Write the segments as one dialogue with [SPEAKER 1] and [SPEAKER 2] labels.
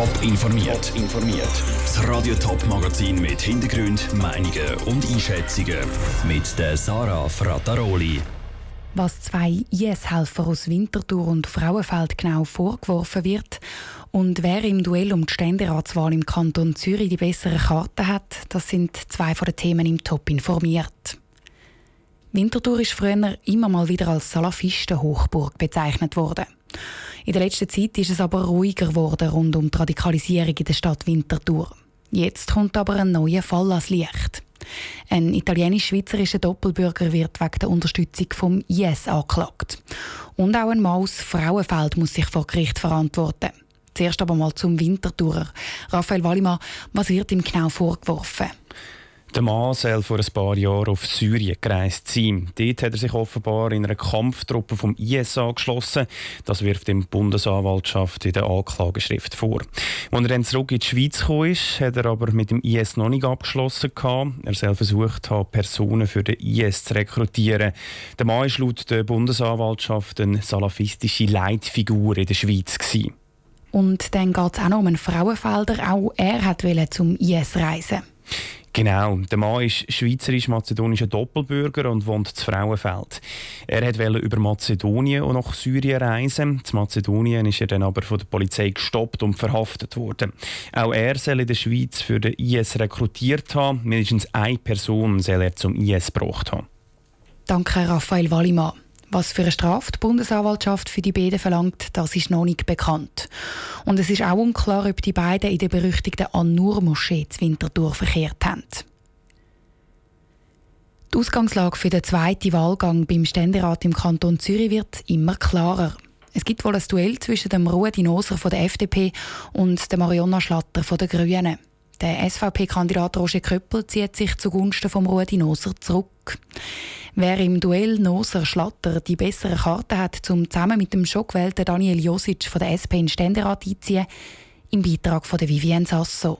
[SPEAKER 1] Top informiert. informiert. Das Radio Top Magazin mit Hintergrund, Meinungen und Einschätzungen mit der Sarah Frataroli.
[SPEAKER 2] Was zwei IS-Helfer aus Winterthur und Frauenfeld genau vorgeworfen wird und wer im Duell um die Ständeratswahl im Kanton Zürich die besseren Karten hat, das sind zwei von den Themen im Top informiert. Winterthur ist früher immer mal wieder als Salafisten-Hochburg bezeichnet worden. In der letzten Zeit ist es aber ruhiger geworden rund um die Radikalisierung in der Stadt Winterthur. Jetzt kommt aber ein neuer Fall ans Licht. Ein italienisch-schweizerischer Doppelbürger wird wegen der Unterstützung vom IS angeklagt. Und auch ein Mann aus Frauenfeld muss sich vor Gericht verantworten. Zuerst aber mal zum Wintertourer. Raphael Wallimann, was wird ihm genau vorgeworfen?
[SPEAKER 3] Der Mann soll vor ein paar Jahren auf Syrien gereist sein. Dort hat er sich offenbar in einer Kampftruppe vom IS angeschlossen. Das wirft ihm die Bundesanwaltschaft in der Anklageschrift vor. Als er dann zurück in die Schweiz kam, hat er aber mit dem IS noch nicht abgeschlossen. Er soll versucht haben, Personen für den IS zu rekrutieren. Der Mann war laut der Bundesanwaltschaft eine salafistische Leitfigur in der Schweiz. Gewesen.
[SPEAKER 2] Und dann geht es auch noch um einen Frauenfelder. Auch er wollte zum IS reisen.
[SPEAKER 3] Genau. Der Mann ist schweizerisch-mazedonischer Doppelbürger und wohnt zu Frauenfeld. Er wollte über Mazedonien und nach Syrien reisen. Zu Mazedonien ist er dann aber von der Polizei gestoppt und verhaftet worden. Auch er soll in der Schweiz für den IS rekrutiert haben. Mindestens eine Person soll er zum IS gebracht haben.
[SPEAKER 2] Danke, Raphael Wallimann. Was für eine Strafe die Bundesanwaltschaft für die beiden verlangt, das ist noch nicht bekannt. Und es ist auch unklar, ob die beiden in der berüchtigten An-Nur-Moschee zu Winterthur verkehrt haben. Die Ausgangslage für den zweiten Wahlgang beim Ständerat im Kanton Zürich wird immer klarer. Es gibt wohl ein Duell zwischen dem Ruedi Noser von der FDP und der Marionna Schlatter von den Grünen. Der SVP-Kandidat Roger Köppel zieht sich zugunsten von Ruedi Noser zurück. Wer im Duell Noser Schlatter die bessere Karte hat, um zusammen mit dem schon gewählten Daniel Josic von der SP in Ständerat einziehen, im Beitrag von der Vivienne Sasso.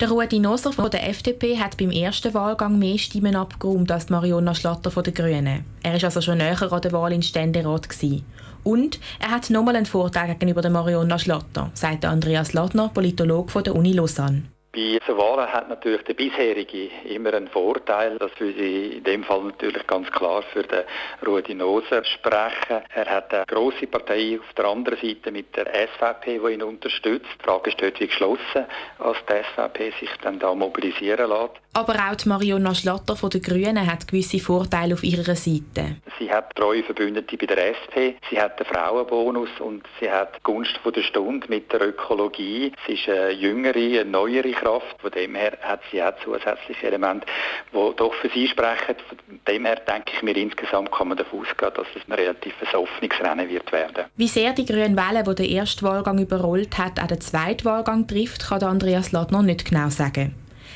[SPEAKER 4] Der Ruedi Noser von der FDP hat beim ersten Wahlgang mehr Stimmen abgeräumt als Mariona Schlatter von den Grünen. Er war also schon näher an der Wahl in Ständerat. Gewesen. Und er hat nochmal einen Vorteil gegenüber der Mariona Schlatter, sagt Andreas Ladner, Politologe von der Uni Lausanne.
[SPEAKER 5] Bei so Wahlen hat natürlich der bisherige immer einen Vorteil. Das würde ich in dem Fall natürlich ganz klar für den Rudi Noser sprechen. Er hat eine grosse Partei auf der anderen Seite mit der SVP, die ihn unterstützt. Die Frage ist dort, wie geschlossen als die SVP sich dann da mobilisieren lässt.
[SPEAKER 4] Aber auch die Mariona Schlatter von den Grünen hat gewisse Vorteile auf ihrer Seite.
[SPEAKER 5] Sie hat treue Verbündete bei der SP, sie hat den Frauenbonus und sie hat die Gunst von der Stunde mit der Ökologie. Sie ist eine jüngere, eine neuere Kraft. Von dem her hat sie auch zusätzliche Elemente, die doch für sie sprechen. Von dem her denke ich mir, insgesamt kann man davon ausgehen, dass es ein relativ offenes Rennen wird werden.
[SPEAKER 4] Wie sehr die Grünen Welle, die den ersten Wahlgang überrollt hat, auch den zweiten Wahlgang trifft, kann Andreas Ladner nicht genau sagen.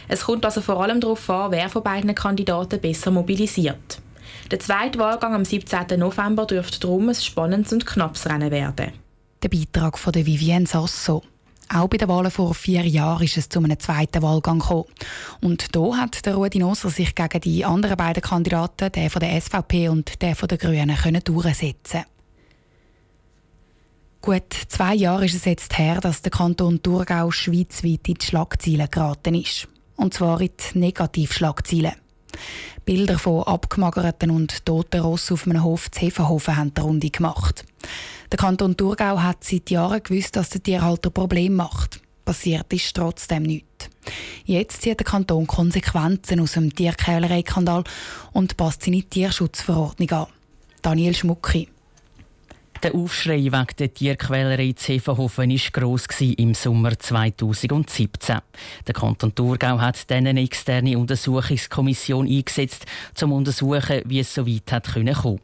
[SPEAKER 4] Es kommt also vor allem darauf an, wer von beiden Kandidaten besser mobilisiert. Der zweite Wahlgang am 17. November dürfte darum ein spannendes und knappes Rennen werden.
[SPEAKER 2] Der Beitrag von Vivienne Sasso. Auch bei den Wahlen vor vier Jahren ist es zu einem zweiten Wahlgang gekommen. Und da hat der Rudi Noser sich gegen die anderen beiden Kandidaten, der von der SVP und der von den Grünen, können durchsetzen Gut zwei Jahre ist es jetzt her, dass der Kanton Thurgau schweizweit in die Schlagzeilen geraten ist. Und zwar in die Negativschlagzeilen. Bilder von abgemagerten und toten Rossen auf einem Hof zu Hefenhofen haben die Runde gemacht. Der Kanton Thurgau hat seit Jahren gewusst, dass der Tierhalter Probleme macht. Passiert ist trotzdem nichts. Jetzt zieht der Kanton Konsequenzen aus dem Tierquälerei-Skandal und passt seine Tierschutzverordnung an. Daniel Schmucki.
[SPEAKER 6] Der Aufschrei wegen der Tierquälerei in Zevenhofen war gross im Sommer 2017. Der Kanton Thurgau hat dann eine externe Untersuchungskommission eingesetzt, um zu untersuchen, wie es so weit hat kommen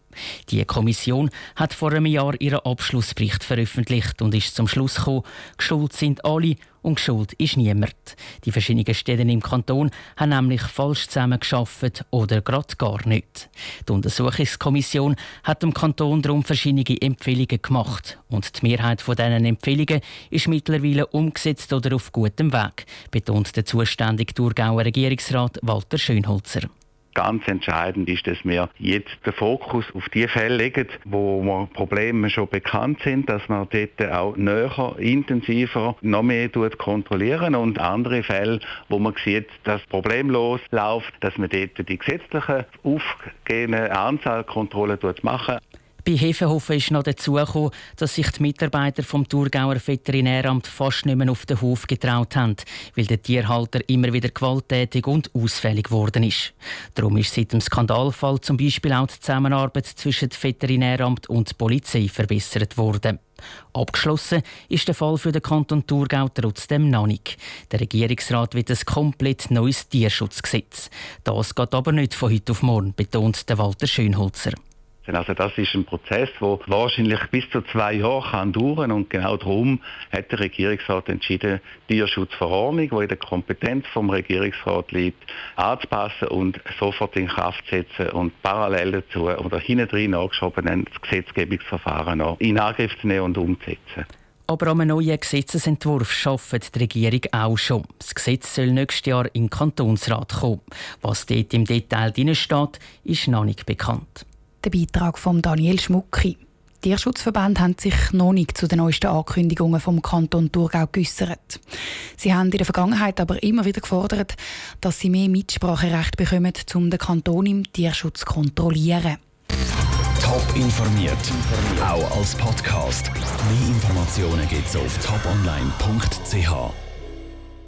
[SPEAKER 6] die Kommission hat vor einem Jahr ihren Abschlussbericht veröffentlicht und ist zum Schluss gekommen, geschuld sind alle und geschuld ist niemand. Die verschiedenen Städte im Kanton haben nämlich falsch zusammengearbeitet oder gerade gar nicht. Die Untersuchungskommission hat dem Kanton darum verschiedene Empfehlungen gemacht und die Mehrheit von diesen Empfehlungen ist mittlerweile umgesetzt oder auf gutem Weg, betont der zuständige Thurgauer Regierungsrat Walter Schönholzer.
[SPEAKER 7] Ganz entscheidend ist, dass wir jetzt den Fokus auf die Fälle legen, wo wir Probleme schon bekannt sind, dass man dort auch näher, intensiver, noch mehr kontrollieren und andere Fälle, wo man sieht, dass problemlos läuft, dass man dort die gesetzlichen aufgehende Anzahl Kontrollen machen.
[SPEAKER 6] Bei Hefenhofen ist noch dazu gekommen, dass sich die Mitarbeiter vom Thurgauer Veterinäramt fast nicht mehr auf den Hof getraut haben, weil der Tierhalter immer wieder gewalttätig und ausfällig geworden ist. Darum ist seit dem Skandalfall zum Beispiel auch die Zusammenarbeit zwischen dem Veterinäramt und der Polizei verbessert worden. Abgeschlossen ist der Fall für den Kanton Thurgau trotzdem noch nicht. Der Regierungsrat will ein komplett neues Tierschutzgesetz. Das geht aber nicht von heute auf morgen, betont der Walter Schönholzer.
[SPEAKER 7] Also das ist ein Prozess, der wahrscheinlich bis zu zwei Jahre kann dauern und genau darum hat der Regierungsrat entschieden, die Tierschutzverordnung, die in der Kompetenz vom Regierungsrat liegt, anzupassen und sofort in Kraft zu setzen und parallel dazu oder hintendrein nachgeschoben das Gesetzgebungsverfahren noch in Angriff zu nehmen und umzusetzen.
[SPEAKER 6] Aber einem neuen Gesetzesentwurf arbeitet die Regierung auch schon. Das Gesetz soll nächstes Jahr in den Kantonsrat kommen. Was dort im Detail drin steht, ist noch nicht bekannt.
[SPEAKER 2] Der Beitrag von Daniel Schmucki. Tierschutzverbände haben sich noch nicht zu den neuesten Ankündigungen vom Kanton Thurgau geäussert. Sie haben in der Vergangenheit aber immer wieder gefordert, dass sie mehr Mitspracherecht bekommen, um den Kanton im Tierschutz zu kontrollieren.
[SPEAKER 1] Top informiert, auch als Podcast. Mehr Informationen gibt es auf toponline.ch.